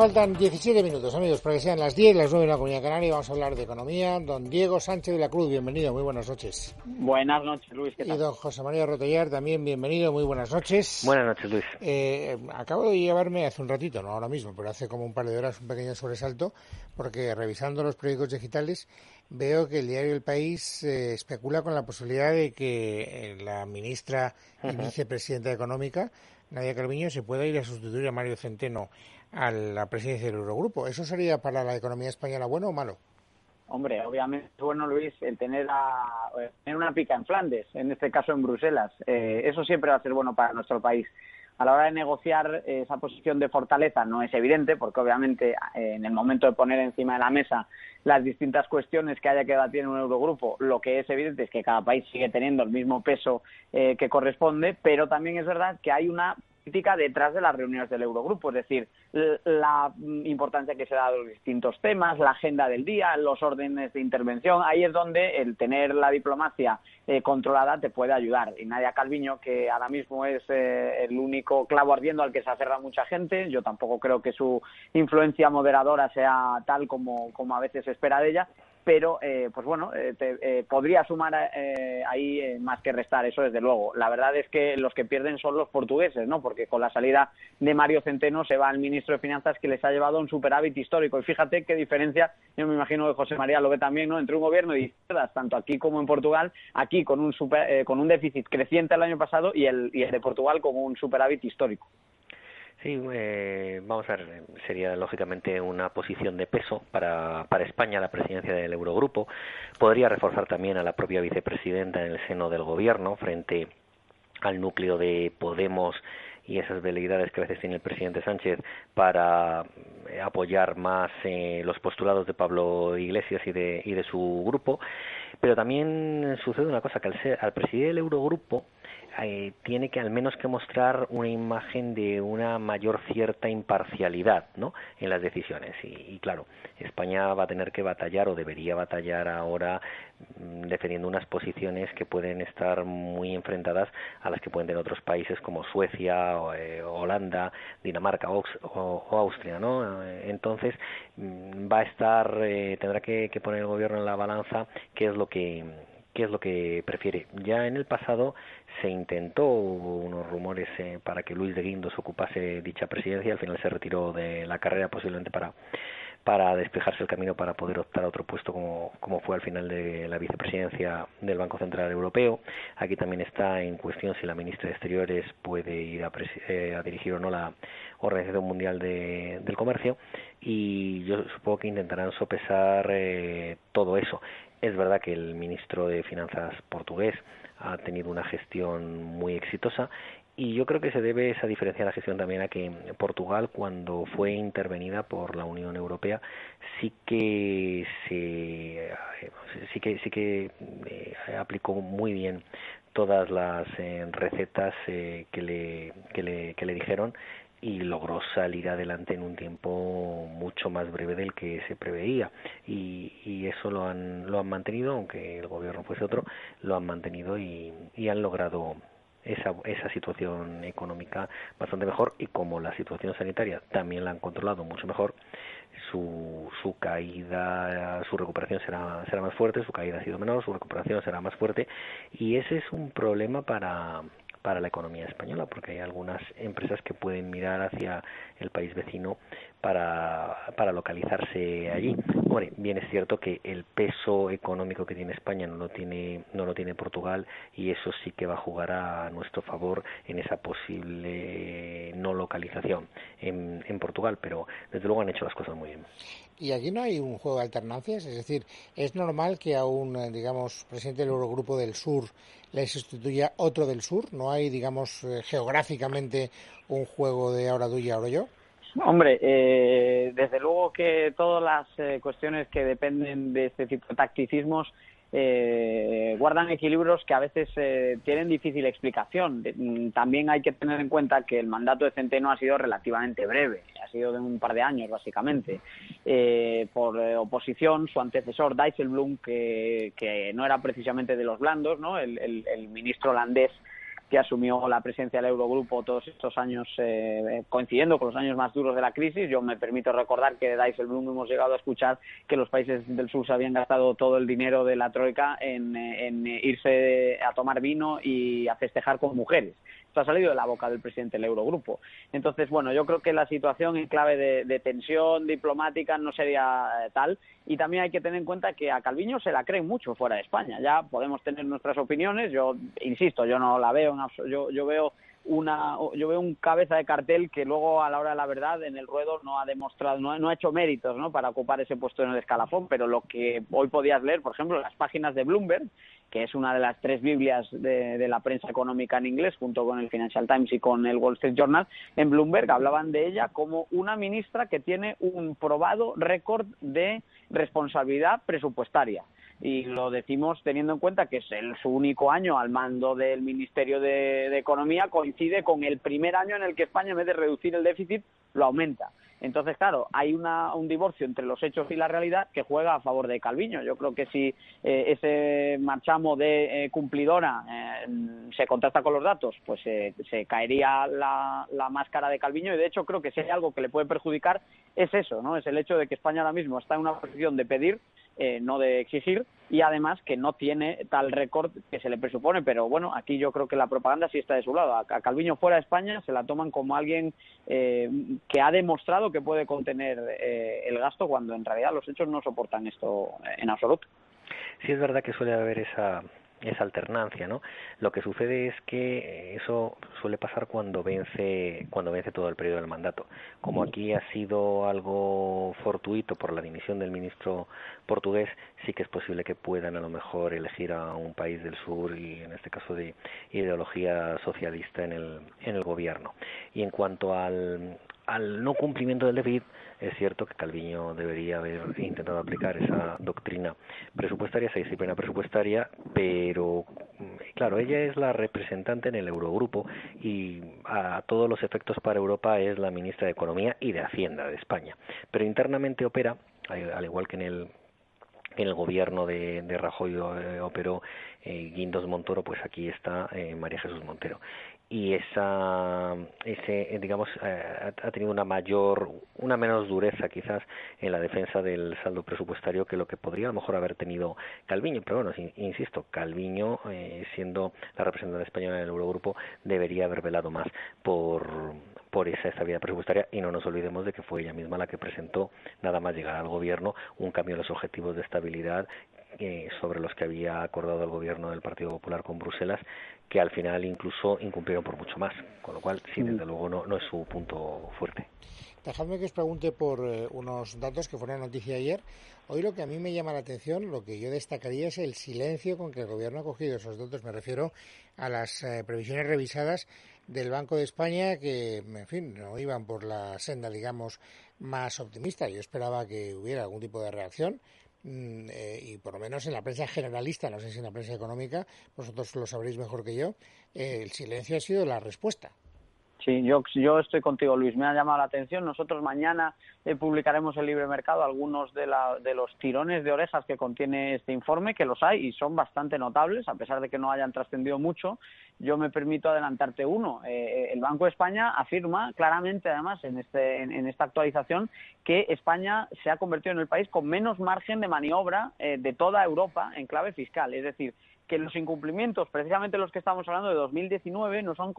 Faltan 17 minutos, amigos, para que sean las 10, las 9 en la Comunidad Canaria y vamos a hablar de economía. Don Diego Sánchez de la Cruz, bienvenido, muy buenas noches. Buenas noches, Luis. ¿qué tal? Y don José María Rotollar, también bienvenido, muy buenas noches. Buenas noches, Luis. Eh, acabo de llevarme hace un ratito, no ahora mismo, pero hace como un par de horas un pequeño sobresalto, porque revisando los periódicos digitales veo que el diario El País eh, especula con la posibilidad de que eh, la ministra y vicepresidenta económica, Nadia Calviño, se pueda ir a sustituir a Mario Centeno a la presidencia del Eurogrupo. ¿Eso sería para la economía española bueno o malo? Hombre, obviamente es bueno, Luis, el tener, a, tener una pica en Flandes, en este caso en Bruselas. Eh, eso siempre va a ser bueno para nuestro país. A la hora de negociar esa posición de fortaleza no es evidente, porque obviamente eh, en el momento de poner encima de la mesa las distintas cuestiones que haya que debatir en un Eurogrupo, lo que es evidente es que cada país sigue teniendo el mismo peso eh, que corresponde, pero también es verdad que hay una detrás de las reuniones del Eurogrupo, es decir, la importancia que se da a los distintos temas, la agenda del día, los órdenes de intervención, ahí es donde el tener la diplomacia eh, controlada te puede ayudar. Y Nadia Calviño, que ahora mismo es eh, el único clavo ardiendo al que se aferra mucha gente, yo tampoco creo que su influencia moderadora sea tal como, como a veces se espera de ella, pero eh, pues bueno, eh, te, eh, podría sumar eh, ahí eh, más que restar, eso desde luego. La verdad es que los que pierden son los portugueses, ¿no? Porque con la salida de Mario Centeno se va el ministro de Finanzas que les ha llevado un superávit histórico. Y fíjate qué diferencia, yo me imagino que José María lo ve también, ¿no? Entre un gobierno de izquierdas, tanto aquí como en Portugal, aquí con un, super, eh, con un déficit creciente el año pasado y el, y el de Portugal con un superávit histórico. Sí, eh, vamos a ver, sería lógicamente una posición de peso para, para España la presidencia del Eurogrupo. Podría reforzar también a la propia vicepresidenta en el seno del gobierno frente al núcleo de Podemos y esas veleidades que a veces tiene el presidente Sánchez para eh, apoyar más eh, los postulados de Pablo Iglesias y de, y de su grupo. Pero también sucede una cosa, que al, ser, al presidir el Eurogrupo, eh, tiene que al menos que mostrar una imagen de una mayor cierta imparcialidad ¿no? en las decisiones y, y, claro España va a tener que batallar o debería batallar ahora mmm, defendiendo unas posiciones que pueden estar muy enfrentadas a las que pueden tener otros países como Suecia o, eh, Holanda Dinamarca o, o, Austria no entonces mmm, va a estar eh, tendrá que poner el gobierno en la balanza qué es lo que qué es lo que prefiere. Ya en el pasado se intentó, hubo unos rumores eh, para que Luis de Guindos ocupase dicha presidencia, al final se retiró de la carrera posiblemente para para despejarse el camino para poder optar a otro puesto como, como fue al final de la vicepresidencia del Banco Central Europeo. Aquí también está en cuestión si la ministra de Exteriores puede ir a, eh, a dirigir o no la Organización Mundial de, del Comercio y yo supongo que intentarán sopesar eh, todo eso. Es verdad que el ministro de Finanzas portugués ha tenido una gestión muy exitosa y yo creo que se debe esa diferencia de la gestión también a que Portugal cuando fue intervenida por la Unión Europea sí que se sí que sí que eh, aplicó muy bien todas las eh, recetas eh, que le que le que le dijeron y logró salir adelante en un tiempo mucho más breve del que se preveía. Y, y eso lo han lo han mantenido aunque el gobierno fuese otro lo han mantenido y, y han logrado esa, esa situación económica bastante mejor. Y como la situación sanitaria también la han controlado mucho mejor su, su caída su recuperación será será más fuerte su caída ha sido menor su recuperación será más fuerte. Y ese es un problema para para la economía española, porque hay algunas empresas que pueden mirar hacia el país vecino para, para localizarse allí. Bien es cierto que el peso económico que tiene España no lo tiene, no lo tiene Portugal y eso sí que va a jugar a nuestro favor en esa posible no localización en, en Portugal, pero desde luego han hecho las cosas muy bien. Y aquí no hay un juego de alternancias, es decir, es normal que a un, digamos, presidente del Eurogrupo del Sur le sustituya otro del Sur, no hay, digamos, geográficamente un juego de ahora tú y ahora yo. Hombre, eh, desde luego que todas las eh, cuestiones que dependen de este tipo de tacticismos eh, guardan equilibrios que a veces eh, tienen difícil explicación. Mm, también hay que tener en cuenta que el mandato de Centeno ha sido relativamente breve, ha sido de un par de años básicamente. Eh, por oposición, su antecesor Dijsselbloem, que, que no era precisamente de los blandos, ¿no? el, el ministro holandés que asumió la presidencia del Eurogrupo todos estos años eh, coincidiendo con los años más duros de la crisis. Yo me permito recordar que de Dijsselbloem hemos llegado a escuchar que los países del sur se habían gastado todo el dinero de la troika en, en irse a tomar vino y a festejar con mujeres. Esto ha salido de la boca del presidente del Eurogrupo. Entonces, bueno, yo creo que la situación en clave de, tensión diplomática no sería eh, tal. Y también hay que tener en cuenta que a Calviño se la creen mucho fuera de España. Ya podemos tener nuestras opiniones. Yo insisto, yo no la veo. yo, yo veo una yo veo un cabeza de cartel que luego a la hora de la verdad en el ruedo no ha demostrado no, ha hecho méritos ¿no? para ocupar ese puesto en el escalafón pero lo que hoy podías leer por ejemplo las páginas de Bloomberg que es una de las tres Biblias de, la prensa económica en inglés junto con el Financial Times y con el Wall Street Journal en Bloomberg hablaban de ella como una ministra que tiene un probado récord de responsabilidad presupuestaria y lo decimos teniendo en cuenta que es el, su único año al mando del Ministerio de, Economía, coincide con el primer año en el que España, en vez de reducir el déficit, lo aumenta. Entonces, claro, hay una, un divorcio entre los hechos y la realidad que juega a favor de Calviño. Yo creo que si eh, ese marchamo de eh, cumplidora eh, se contrasta con los datos, pues se caería la, la, máscara de Calviño y de hecho creo que si hay algo que le puede perjudicar es eso, ¿no? Es el hecho de que España ahora mismo está en una posición de pedir eh, no de exigir, y además que no tiene tal récord que se le presupone. Pero bueno, aquí yo creo que la propaganda sí está de su lado. A, Calviño fuera de España se la toman como alguien eh, que ha demostrado que puede contener eh, el gasto cuando en realidad los hechos no soportan esto en absoluto. Sí es verdad que suele haber esa esa alternancia, ¿no? Lo que sucede es que eso suele pasar cuando vence cuando vence todo el periodo del mandato. Como aquí ha sido algo fortuito por la dimisión del ministro portugués, sí que es posible que puedan a lo mejor elegir a un país del sur y en este caso de ideología socialista en el en el gobierno. Y en cuanto al al no cumplimiento del déficit, es cierto que Calviño debería haber intentado aplicar esa doctrina presupuestaria, esa disciplina presupuestaria, pero mm, claro, ella es la representante en el Eurogrupo y a todos los efectos para Europa es la ministra de Economía y de Hacienda de España. Pero internamente opera, al igual que en el en el gobierno de, de Rajoy eh, operó eh, Guindos Montoro, pues aquí está eh, María Jesús Montero y esa ese digamos eh, ha tenido una mayor una menos dureza quizás en la defensa del saldo presupuestario que lo que podría a lo mejor haber tenido Calviño. Pero bueno insisto Calviño eh, siendo la representante española en el Eurogrupo debería haber velado más por por esa estabilidad presupuestaria. Y no nos olvidemos de que fue ella misma la que presentó nada más llegar al gobierno un cambio en los objetivos de estabilidad eh, sobre los que había acordado el gobierno del Partido Popular con Bruselas, que al final incluso incumplieron por mucho más, con lo cual, sí, desde luego no, no es su punto fuerte. Dejadme que os pregunte por eh, unos datos que fueron noticia ayer. Hoy lo que a mí me llama la atención, lo que yo destacaría es el silencio con que el Gobierno ha cogido esos datos. Me refiero a las eh, previsiones revisadas del Banco de España que, en fin, no iban por la senda, digamos, más optimista. Yo esperaba que hubiera algún tipo de reacción. Mm, eh, y por lo menos en la prensa generalista, no sé si en la prensa económica, vosotros lo sabréis mejor que yo, eh, el silencio ha sido la respuesta. Sí, yo, yo estoy contigo, Luis. Me ha llamado la atención. Nosotros mañana eh, publicaremos el libre mercado algunos de, la, de los tirones de orejas que contiene este informe, que los hay y son bastante notables, a pesar de que no hayan trascendido mucho. Yo me permito adelantarte uno. Eh, el Banco de España afirma claramente, además, en, este, en, esta actualización, que España se ha convertido en el país con menos margen de maniobra eh, de toda Europa en clave fiscal. Es decir, que los incumplimientos, precisamente los que estamos hablando de 2019, nos han,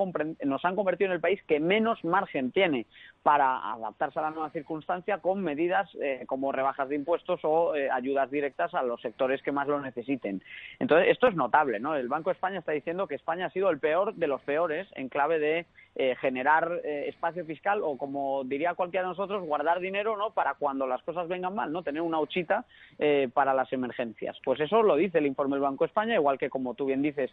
nos han convertido en el país que menos margen tiene para adaptarse a la nueva circunstancia con medidas eh, como rebajas de impuestos o eh, ayudas directas a los sectores que más lo necesiten. Entonces, esto es notable, ¿no? El Banco de España está diciendo que España ha sido el peor de los peores en clave de eh, generar eh, espacio fiscal o, como diría cualquiera de nosotros, guardar dinero no para cuando las cosas vengan mal, no tener una huchita eh, para las emergencias. Pues eso lo dice el informe del Banco de España, igual que, como tú bien dices,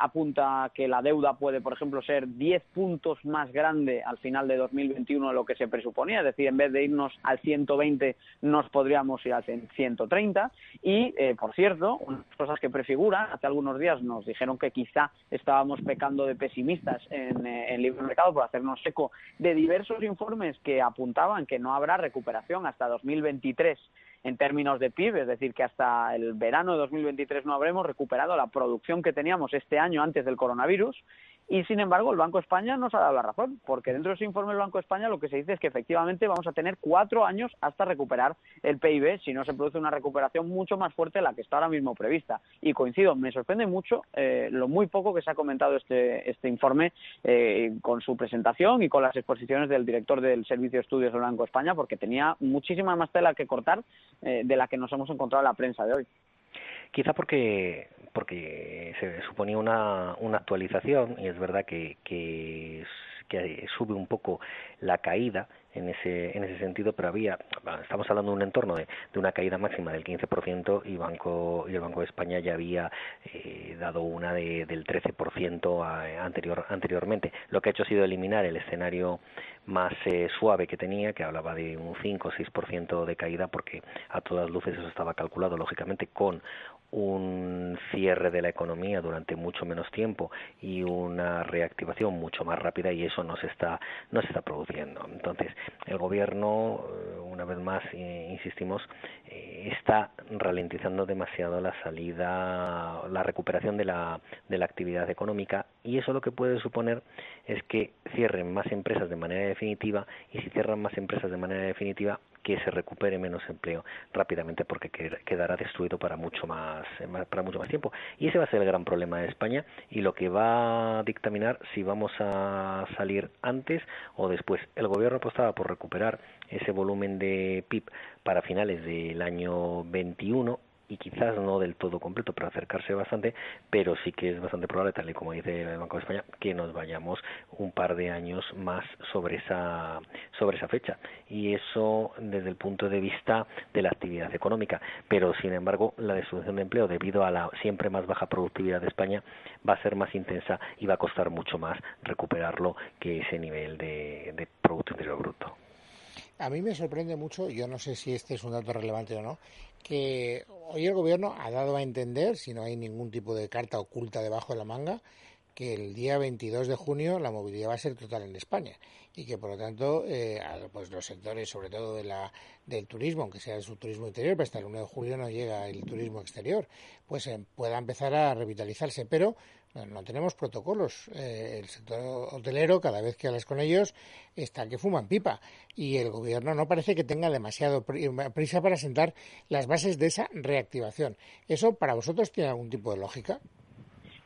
apunta que la deuda puede, por ejemplo, ser 10 puntos más grande al final de 2021 de lo que se presuponía, es decir, en vez de irnos al 120 nos podríamos ir al 130 y, por cierto, unas cosas que prefiguran, hace algunos días nos dijeron que quizá estábamos pecando de pesimistas en, eh, en libre mercado por hacernos eco de diversos informes que apuntaban que no habrá recuperación hasta 2023 en términos de PIB, es decir, que hasta el verano de 2023 no habremos recuperado la producción que teníamos este año antes del coronavirus y sin embargo, el Banco de España nos ha dado la razón, porque dentro de ese informe del Banco de España lo que se dice es que efectivamente vamos a tener cuatro años hasta recuperar el PIB si no se produce una recuperación mucho más fuerte de la que está ahora mismo prevista. Y coincido, me sorprende mucho eh, lo muy poco que se ha comentado este, este informe eh, con su presentación y con las exposiciones del director del Servicio de Estudios del Banco de España, porque tenía muchísima más tela que cortar eh, de la que nos hemos encontrado en la prensa de hoy. Quizá porque porque se suponía una, una actualización y es verdad que, que, sube un poco la caída en ese, en ese sentido, pero había, estamos hablando de un entorno de, de una caída máxima del 15% y, banco, y el Banco de España ya había eh, dado una de, del 13% anterior, anteriormente. Lo que ha hecho ha sido eliminar el escenario más eh, suave que tenía, que hablaba de un 5 o 6% de caída, porque a todas luces eso estaba calculado, lógicamente, con un cierre de la economía durante mucho menos tiempo y una reactivación mucho más rápida y eso no se está no se está produciendo. Entonces el gobierno, eh, una vez más, eh, insistimos, eh, está ralentizando demasiado la salida, la recuperación de la, de la actividad económica y eso lo que puede suponer es que cierren más empresas de manera definitiva y si cierran más empresas de manera definitiva que se recupere menos empleo rápidamente porque quedará destruido para mucho más para mucho más tiempo. Y ese va a ser el gran problema de España y lo que va a dictaminar si vamos a salir antes o después. El gobierno apostaba por recuperar ese volumen de PIB para finales del año 21 y quizás no del todo completo, pero acercarse bastante, pero sí que es bastante probable, tal y como dice el Banco de España, que nos vayamos un par de años más sobre esa, sobre esa fecha. Y eso desde el punto de vista de la actividad económica. Pero, sin embargo, la destrucción de empleo, debido a la siempre más baja productividad de España, va a ser más intensa y va a costar mucho más recuperarlo que ese nivel de, de Producto Interior Bruto. A mí me sorprende mucho, yo no sé si este es un dato relevante o no, que hoy el gobierno ha dado a entender, si no hay ningún tipo de carta oculta debajo de la manga, que el día 22 de junio la movilidad va a ser total en España y que por lo tanto eh, pues los sectores sobre todo de la del turismo aunque sea su turismo interior pero hasta el 1 de julio no llega el turismo exterior pues eh, pueda empezar a revitalizarse. Pero no tenemos protocolos. Eh, el sector hotelero, cada vez que hablas con ellos, está que fuman pipa. Y el gobierno no parece que tenga demasiado prisa para sentar las bases de esa reactivación. ¿Eso para vosotros tiene algún tipo de lógica?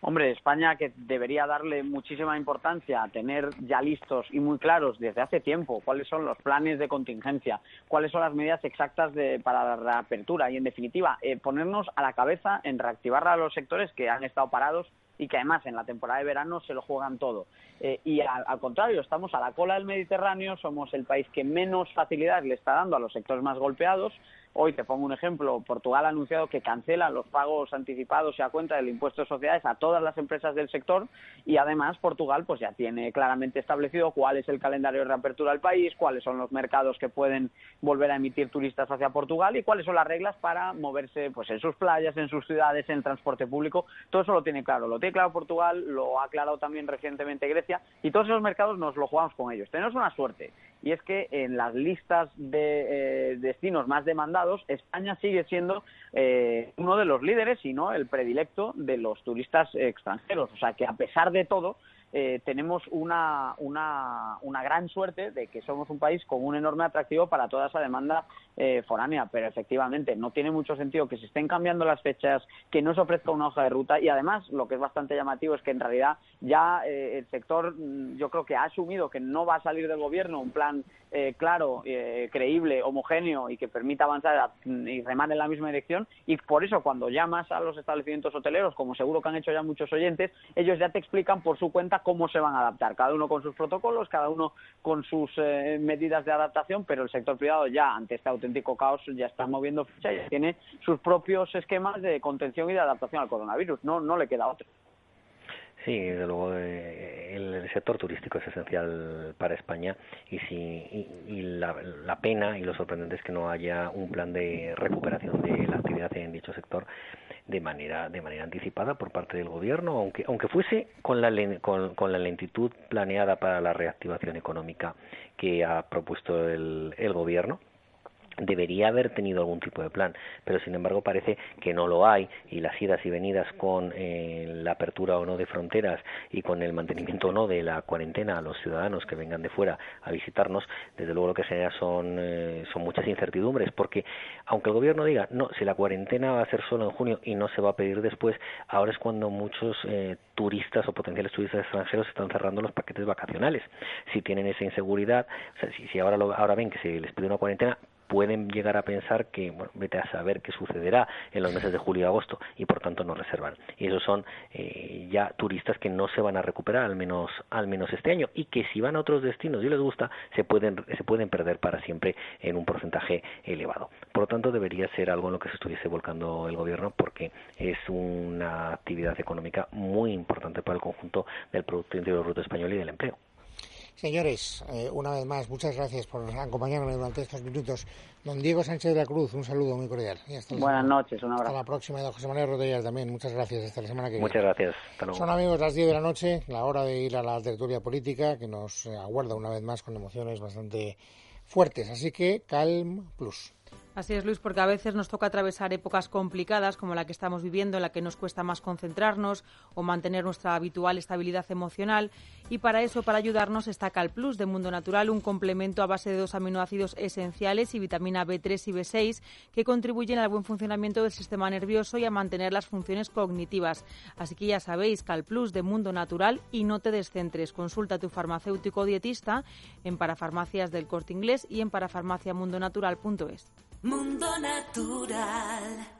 Hombre, España que debería darle muchísima importancia a tener ya listos y muy claros desde hace tiempo cuáles son los planes de contingencia, cuáles son las medidas exactas de, para la reapertura y, en definitiva, eh, ponernos a la cabeza en reactivar a los sectores que han estado parados y que además en la temporada de verano se lo juegan todo. Eh, y al, contrario, estamos a la cola del Mediterráneo, somos el país que menos facilidad le está dando a los sectores más golpeados. Hoy te pongo un ejemplo, Portugal ha anunciado que cancela los pagos anticipados y a cuenta del impuesto de sociedades a todas las empresas del sector y además Portugal pues ya tiene claramente establecido cuál es el calendario de reapertura del país, cuáles son los mercados que pueden volver a emitir turistas hacia Portugal y cuáles son las reglas para moverse pues en sus playas, en sus ciudades, en el transporte público. Todo eso lo tiene claro, lo tiene claro Portugal, lo ha aclarado también recientemente Grecia y todos esos mercados nos lo jugamos con ellos. Tenemos una suerte y es que en las listas de eh, destinos más demandados España sigue siendo eh, uno de los líderes y no el predilecto de los turistas extranjeros. O sea que a pesar de todo, eh, tenemos una, una, una, gran suerte de que somos un país con un enorme atractivo para toda esa demanda eh, foránea, pero efectivamente no tiene mucho sentido que se estén cambiando las fechas, que no se ofrezca una hoja de ruta. Y además lo que es bastante llamativo es que en realidad ya eh, el sector mm, yo creo que ha asumido que no va a salir del gobierno un plan claro, creíble, homogéneo y que permita avanzar y remar en la misma dirección. Y por eso cuando llamas a los establecimientos hoteleros, como seguro que han hecho ya muchos oyentes, ellos ya te explican por su cuenta cómo se van a adaptar, cada uno con sus protocolos, cada uno con sus eh, medidas de adaptación, pero el sector privado ya ante este auténtico caos ya está moviendo ficha y tiene sus propios esquemas de contención y de adaptación al coronavirus, no, no le queda otro. Sí, desde luego eh, el, sector turístico es esencial para España y, si, y, la, la, pena y lo sorprendente es que no haya un plan de recuperación de la actividad en dicho sector de manera de manera anticipada por parte del gobierno, aunque aunque fuese con la con, con la lentitud planeada para la reactivación económica que ha propuesto el, el gobierno debería haber tenido algún tipo de plan, pero sin embargo parece que no lo hay y las idas y venidas con eh, la apertura o no de fronteras y con el mantenimiento o no de la cuarentena a los ciudadanos que vengan de fuera a visitarnos, desde luego lo que se son, eh, son muchas incertidumbres, porque aunque el gobierno diga, no, si la cuarentena va a ser solo en junio y no se va a pedir después, ahora es cuando muchos eh, turistas o potenciales turistas extranjeros están cerrando los paquetes vacacionales. Si tienen esa inseguridad, o sea, si, si ahora, lo, ahora ven que se les pide una cuarentena, pueden llegar a pensar que, bueno, vete a saber qué sucederá en los meses de julio y agosto y por tanto no reservan. Y esos son eh, ya turistas que no se van a recuperar al menos al menos este año y que si van a otros destinos y les gusta se pueden se pueden perder para siempre en un porcentaje elevado. Por lo tanto debería ser algo en lo que se estuviese volcando el gobierno porque es una actividad económica muy importante para el conjunto del Producto Interior Bruto español y del empleo. Señores, eh, una vez más, muchas gracias por acompañarme durante estos minutos. Don Diego Sánchez de la Cruz, un saludo muy cordial. Buenas noches, un abrazo. Hasta la próxima. Don José Manuel Rodríguez también, muchas gracias. Hasta la semana que viene. Muchas gracias. Son amigos las 10 de la noche, la hora de ir a la tertulia política que nos aguarda una vez más con emociones bastante fuertes. Así que, Calm Plus. Así es, Luis, porque a veces nos toca atravesar épocas complicadas como la que estamos viviendo, en la que nos cuesta más concentrarnos o mantener nuestra habitual estabilidad emocional. Y para eso, para ayudarnos, está Cal Plus de Mundo Natural, un complemento a base de dos aminoácidos esenciales y vitamina B3 y B6 que contribuyen al buen funcionamiento del sistema nervioso y a mantener las funciones cognitivas. Así que ya sabéis, Cal Plus de Mundo Natural y no te descentres. Consulta a tu farmacéutico dietista en parafarmacias del corte inglés y en parafarmaciamundonatural.es. Mundo Natural.